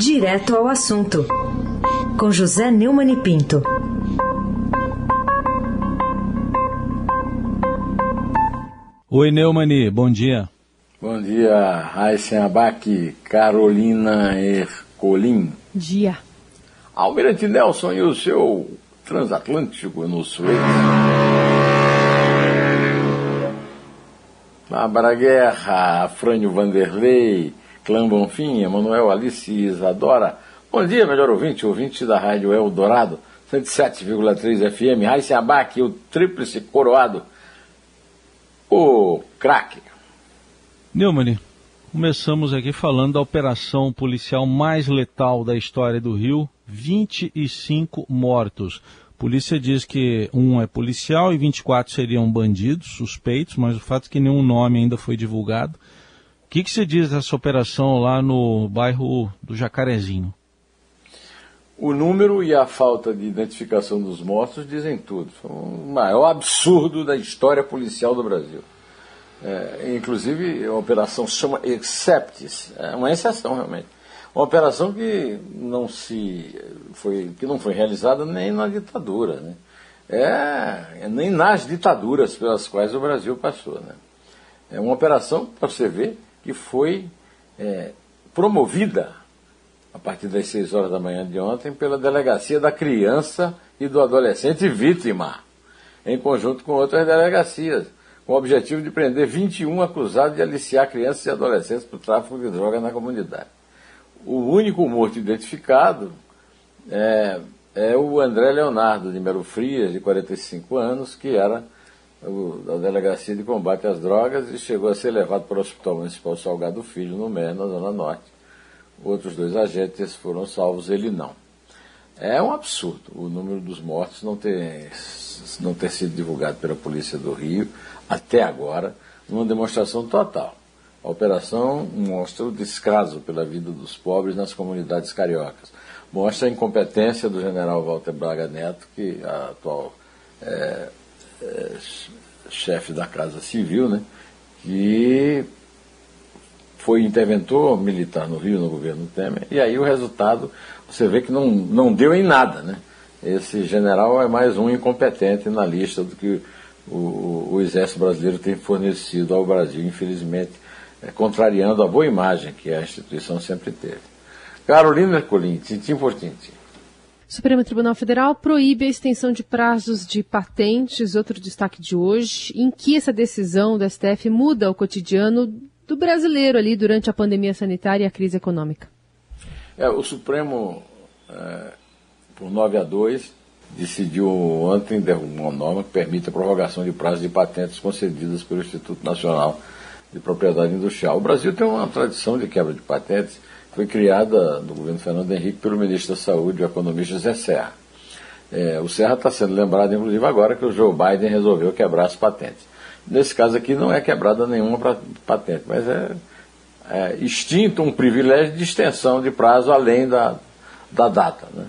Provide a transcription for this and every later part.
Direto ao assunto, com José Neumann e Pinto. Oi, Neumani, bom dia. Bom dia, Raíssen Abac, Carolina Ercolim. Dia. Almirante Nelson e o seu transatlântico no Suez. Bárbara Guerra, Frânio Vanderlei, Clã Bonfim, Emanuel Alice Isadora. Bom dia, melhor ouvinte, ouvinte da Rádio Eldorado, 107,3 FM, Raíssa Abac, o tríplice coroado, o craque. Neumann, começamos aqui falando da operação policial mais letal da história do Rio, 25 mortos. Polícia diz que um é policial e 24 seriam bandidos, suspeitos, mas o fato é que nenhum nome ainda foi divulgado. O que, que você diz dessa operação lá no bairro do Jacarezinho? O número e a falta de identificação dos mortos dizem tudo. Foi o maior absurdo da história policial do Brasil. É, inclusive, a operação chama Exceptis, é uma exceção realmente. Uma operação que não, se foi, que não foi realizada nem na ditadura, né? é, nem nas ditaduras pelas quais o Brasil passou. Né? É uma operação, para você ver, que foi é, promovida a partir das 6 horas da manhã de ontem pela Delegacia da Criança e do Adolescente Vítima, em conjunto com outras delegacias com o objetivo de prender 21 acusados de aliciar crianças e adolescentes por tráfico de drogas na comunidade. O único morto identificado é, é o André Leonardo de Melo Frias, de 45 anos, que era o, da Delegacia de Combate às Drogas e chegou a ser levado para o Hospital Municipal Salgado Filho, no MER, na Zona Norte. Outros dois agentes foram salvos, ele não. É um absurdo o número dos mortos não ter, não ter sido divulgado pela Polícia do Rio até agora, numa demonstração total. A operação mostra o descaso pela vida dos pobres nas comunidades cariocas. Mostra a incompetência do general Walter Braga Neto, que a atual é, é, chefe da Casa Civil, né, que foi interventor militar no Rio, no governo Temer, e aí o resultado, você vê que não, não deu em nada. Né? Esse general é mais um incompetente na lista do que o, o Exército Brasileiro tem fornecido ao Brasil, infelizmente, é, contrariando a boa imagem que a instituição sempre teve. Carolina Ercolim, tintim por tintim. Supremo Tribunal Federal proíbe a extensão de prazos de patentes, outro destaque de hoje, em que essa decisão do STF muda o cotidiano do brasileiro ali durante a pandemia sanitária e a crise econômica. É, o Supremo, é, por 9 a 2, decidiu ontem derrubar uma norma que permite a prorrogação de prazos de patentes concedidas pelo Instituto Nacional de Propriedade Industrial. O Brasil tem uma tradição de quebra de patentes, foi criada no governo Fernando Henrique pelo ministro da Saúde, o economista José Serra. É, o Serra está sendo lembrado, inclusive, agora que o Joe Biden resolveu quebrar as patentes. Nesse caso aqui não é quebrada nenhuma patente, mas é, é extinto um privilégio de extensão de prazo além da, da data. Né?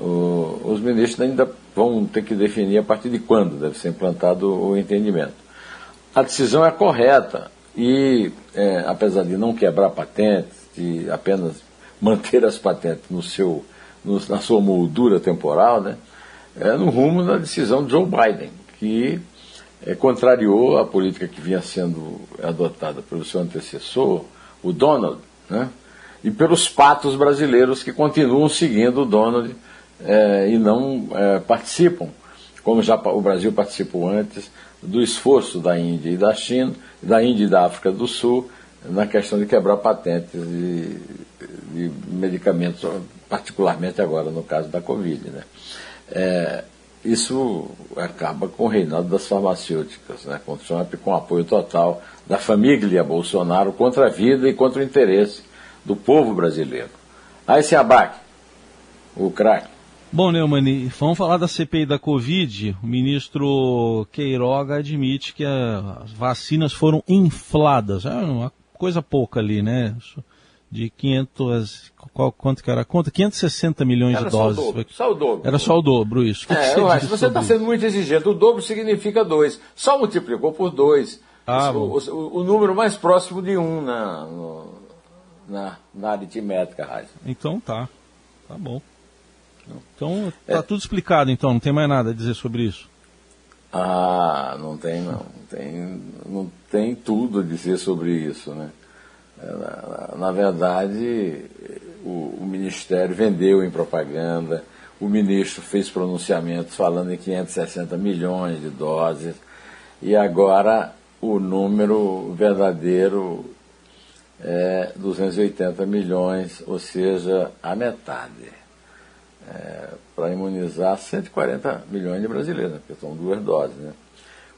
o, os ministros ainda vão ter que definir a partir de quando deve ser implantado o entendimento. A decisão é correta e, é, apesar de não quebrar patentes, de apenas manter as patentes no seu, no, na sua moldura temporal, né, é no rumo da decisão de Joe Biden, que é, contrariou a política que vinha sendo adotada pelo seu antecessor, o Donald, né, e pelos patos brasileiros que continuam seguindo o Donald é, e não é, participam, como já o Brasil participou antes, do esforço da Índia e da China, da Índia e da África do Sul, na questão de quebrar patentes de, de medicamentos, particularmente agora no caso da Covid. Né? É, isso acaba com o reinado das farmacêuticas, né? com Trump com apoio total da família Bolsonaro contra a vida e contra o interesse do povo brasileiro. Aí se abaque, o craque. Bom, Neumann, vamos falar da CPI da Covid. O ministro Queiroga admite que as vacinas foram infladas. É uma coisa pouca ali, né? De 500, qual, quanto que era a conta? 560 milhões era de doses. Só o, dobro, só o dobro. Era só o dobro, isso. Que é, que você, você está sendo muito exigente. O dobro significa dois. Só multiplicou por dois. Ah, o, o, o, número mais próximo de um na, no, na, na aritmética, Raiz. Então tá, tá bom. Então tá é. tudo explicado, então, não tem mais nada a dizer sobre isso. Ah, não tem não. Tem, não tem tudo a dizer sobre isso, né? É, na, na verdade, o, o, Ministério vendeu em propaganda, o ministro fez pronunciamentos falando em 560 milhões de doses, e agora o número verdadeiro é 280 milhões, ou seja, a metade. É, para imunizar 140 milhões de brasileiros, né, porque são duas doses. Né?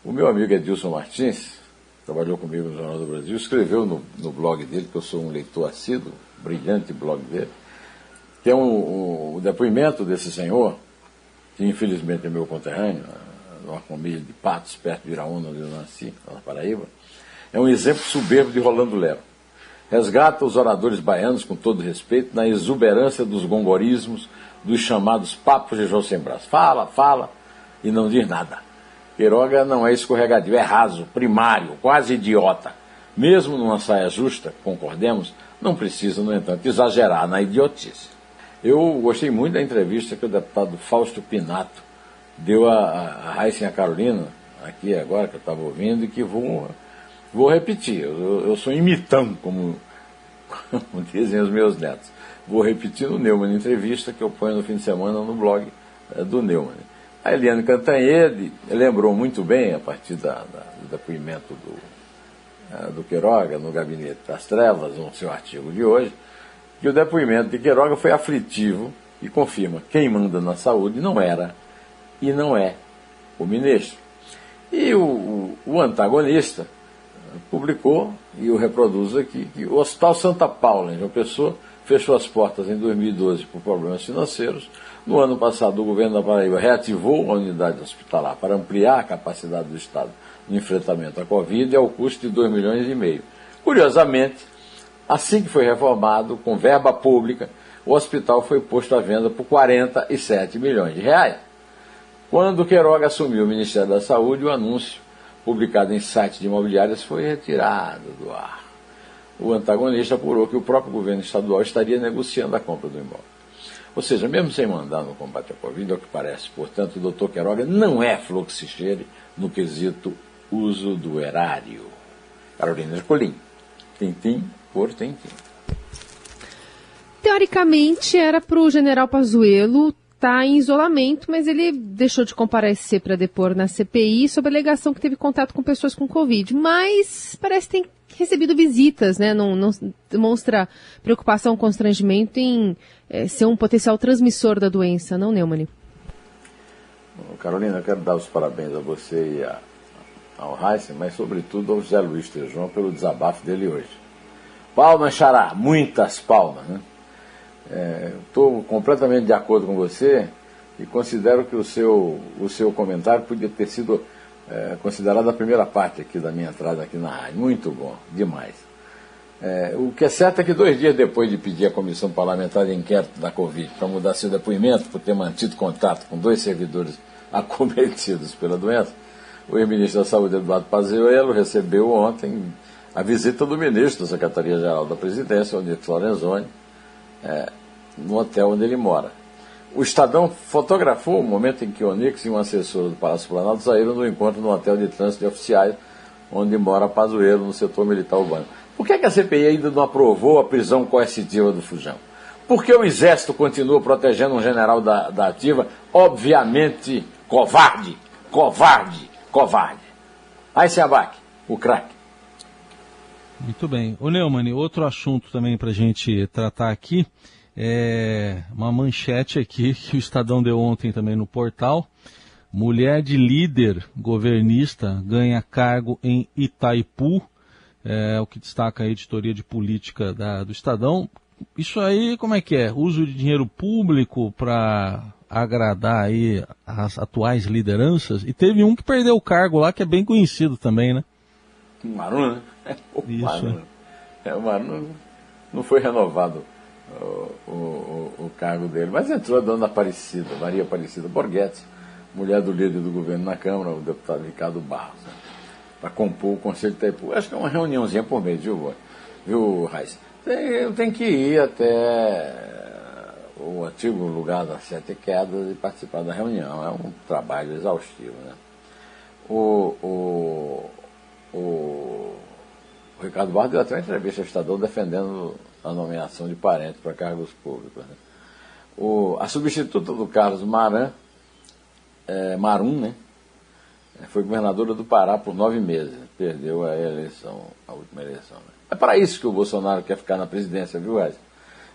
O meu amigo Edilson Martins, trabalhou comigo no Jornal do Brasil, escreveu no, no blog dele, que eu sou um leitor assíduo, brilhante blog dele, é um, um, um depoimento desse senhor, que infelizmente é meu conterrâneo, numa família de Patos, perto de Iraúna, onde eu nasci, na Paraíba, é um exemplo soberbo de Rolando Lero. Resgata os oradores baianos, com todo respeito, na exuberância dos gongorismos, dos chamados papos de João Sem Braço. Fala, fala e não diz nada. Queiroga não é escorregadio, é raso, primário, quase idiota. Mesmo numa saia justa, concordemos, não precisa, no entanto, exagerar na idiotice. Eu gostei muito da entrevista que o deputado Fausto Pinato deu a, a Raíssa e a Carolina, aqui agora, que eu estava ouvindo, e que vou, vou repetir. Eu, eu sou imitando, como, como dizem os meus netos. Vou repetir no Neumann entrevista que eu ponho no fim de semana no blog é, do Neumann. A Eliane Cantanhede lembrou muito bem, a partir da, da, do depoimento do, é, do Queiroga no Gabinete das Trevas, no seu artigo de hoje, que o depoimento de Queiroga foi aflitivo e confirma quem manda na saúde não era e não é o ministro. E o, o, o antagonista publicou, e eu reproduzo aqui, que o Hospital Santa Paula, em João Pessoa, fechou as portas em 2012 por problemas financeiros. No ano passado, o governo da Paraíba reativou a unidade hospitalar para ampliar a capacidade do Estado no enfrentamento à Covid ao custo de 2 milhões e meio. Curiosamente, assim que foi reformado, com verba pública, o hospital foi posto à venda por 47 milhões de reais. Quando Queiroga assumiu o Ministério da Saúde, o anúncio, publicado em sites de imobiliárias, foi retirado do ar o antagonista apurou que o próprio governo estadual estaria negociando a compra do imóvel. Ou seja, mesmo sem mandar no combate à Covid, ao que parece, portanto, o doutor Queiroga não é fluxicheire no quesito uso do erário. Carolina Ercolim, tintim por tintim. Teoricamente, era para o general Pazuello estar tá em isolamento, mas ele deixou de comparecer para depor na CPI sob a alegação que teve contato com pessoas com Covid. Mas parece que tem recebido visitas, né? Não, não demonstra preocupação, constrangimento em é, ser um potencial transmissor da doença, não, Neumann? Carolina, eu quero dar os parabéns a você e a, ao Heisen, mas sobretudo ao José Luiz Tejão pelo desabafo dele hoje. Palmas, Xará, muitas palmas, né? Estou é, completamente de acordo com você e considero que o seu, o seu comentário podia ter sido é, considerada a primeira parte aqui da minha entrada aqui na rádio. Muito bom, demais. É, o que é certo é que dois dias depois de pedir à Comissão Parlamentar de Inquérito da Covid para mudar seu depoimento por ter mantido contato com dois servidores acometidos pela doença, o ex-ministro da Saúde, Eduardo Pazuello, recebeu ontem a visita do ministro da Secretaria-Geral da Presidência, o Nito Lorenzoni, é, no hotel onde ele mora. O Estadão fotografou o momento em que Onix e um assessor do Palácio Planalto saíram do encontro no hotel de trânsito de oficiais, onde mora Pazuello, no setor militar urbano. Por que, é que a CPI ainda não aprovou a prisão coercitiva do Fujão? Por que o Exército continua protegendo um general da, da ativa, obviamente covarde, covarde, covarde? Aí se abaque, o craque. Muito bem. O Neumann, outro assunto também para gente tratar aqui é, uma manchete aqui que o Estadão deu ontem também no portal. Mulher de líder governista ganha cargo em Itaipu. É o que destaca a editoria de política da, do Estadão. Isso aí, como é que é? Uso de dinheiro público para agradar aí as atuais lideranças? E teve um que perdeu o cargo lá, que é bem conhecido também, né? Maru, né? Isso. Maru. É, o Maru não foi renovado o, o, o, cargo dele. Mas entrou a dona Aparecida, Maria Aparecida Borghetti, mulher do líder do governo na Câmara, o deputado Ricardo Barros, né, para compor o Conselho de Itaipu. Acho que é uma reuniãozinha por mês, viu, viu, Raiz? Tem, tem que ir até o antigo lugar das Sete Quedas e participar da reunião. É um trabalho exaustivo. Né? O, o, o, o Ricardo Barros deu até uma entrevista ao Estadão defendendo a nomeação de parentes para cargos públicos. Né? O, a substituta do Carlos Maran, é, Marum, né? foi governadora do Pará por nove meses. Perdeu a eleição, a última eleição. Né? É para isso que o Bolsonaro quer ficar na presidência, viu, Wesley?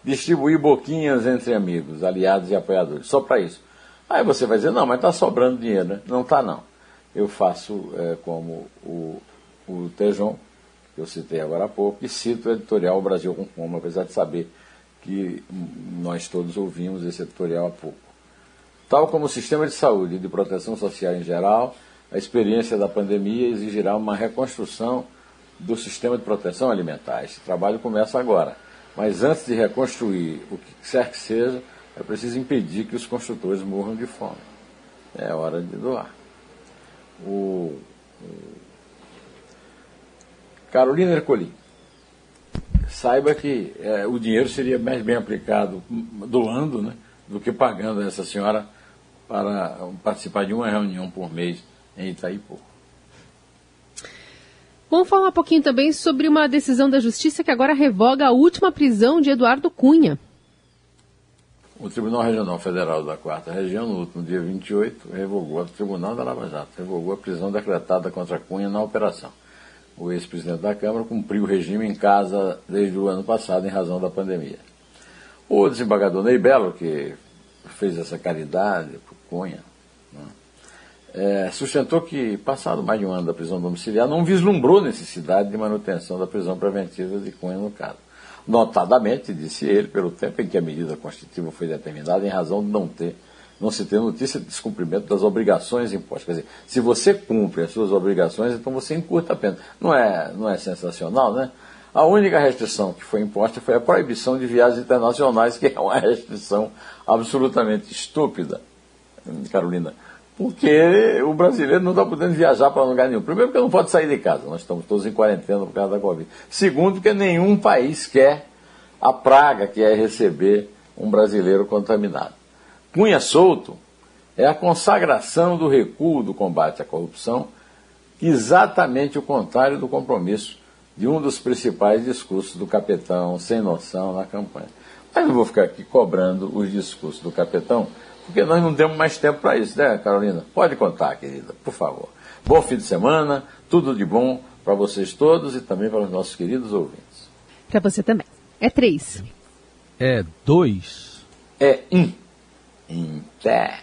Distribuir boquinhas entre amigos, aliados e apoiadores. Só para isso. Aí você vai dizer, não, mas está sobrando dinheiro, né? Não está, não. Eu faço é, como o, o Tejon, que eu citei agora há pouco, e cito o editorial Brasil com Fome, apesar de saber que nós todos ouvimos esse editorial há pouco. Tal como o sistema de saúde e de proteção social em geral, a experiência da pandemia exigirá uma reconstrução do sistema de proteção alimentar. Esse trabalho começa agora. Mas antes de reconstruir o que quer que seja, é preciso impedir que os construtores morram de fome. É hora de doar. O. Carolina Ercolim saiba que é, o dinheiro seria mais bem aplicado doando né, do que pagando essa senhora para participar de uma reunião por mês em Itaipu. Vamos falar um pouquinho também sobre uma decisão da Justiça que agora revoga a última prisão de Eduardo Cunha. O Tribunal Regional Federal da Quarta Região, no último dia 28, revogou, o Tribunal da Lava Jato, revogou a prisão decretada contra Cunha na operação o ex-presidente da Câmara cumpriu o regime em casa desde o ano passado em razão da pandemia. O desembargador Ney Belo, que fez essa caridade para Cunha, né, é, sustentou que, passado mais de um ano da prisão domiciliar, não vislumbrou necessidade de manutenção da prisão preventiva de Cunha no caso. Notadamente, disse ele, pelo tempo em que a medida constitutiva foi determinada, em razão de não ter não se ter notícia de descumprimento das obrigações impostas. Quer dizer, se você cumpre as suas obrigações, então você encurta a pena. Não é, não é sensacional, né? A única restrição que foi imposta foi a proibição de viagens internacionais, que é uma restrição absolutamente estúpida, Carolina. Porque o brasileiro não está podendo viajar para lugar nenhum. Primeiro, porque não pode sair de casa, nós estamos todos em quarentena por causa da Covid. Segundo, porque nenhum país quer a praga que é receber um brasileiro contaminado. Cunha solto é a consagração do recuo do combate à corrupção, exatamente o contrário do compromisso de um dos principais discursos do capitão sem noção na campanha. Mas não vou ficar aqui cobrando os discursos do capitão, porque nós não temos mais tempo para isso, né, Carolina? Pode contar, querida, por favor. Bom fim de semana, tudo de bom para vocês todos e também para os nossos queridos ouvintes. Para você também. É três. É dois. É um. In there.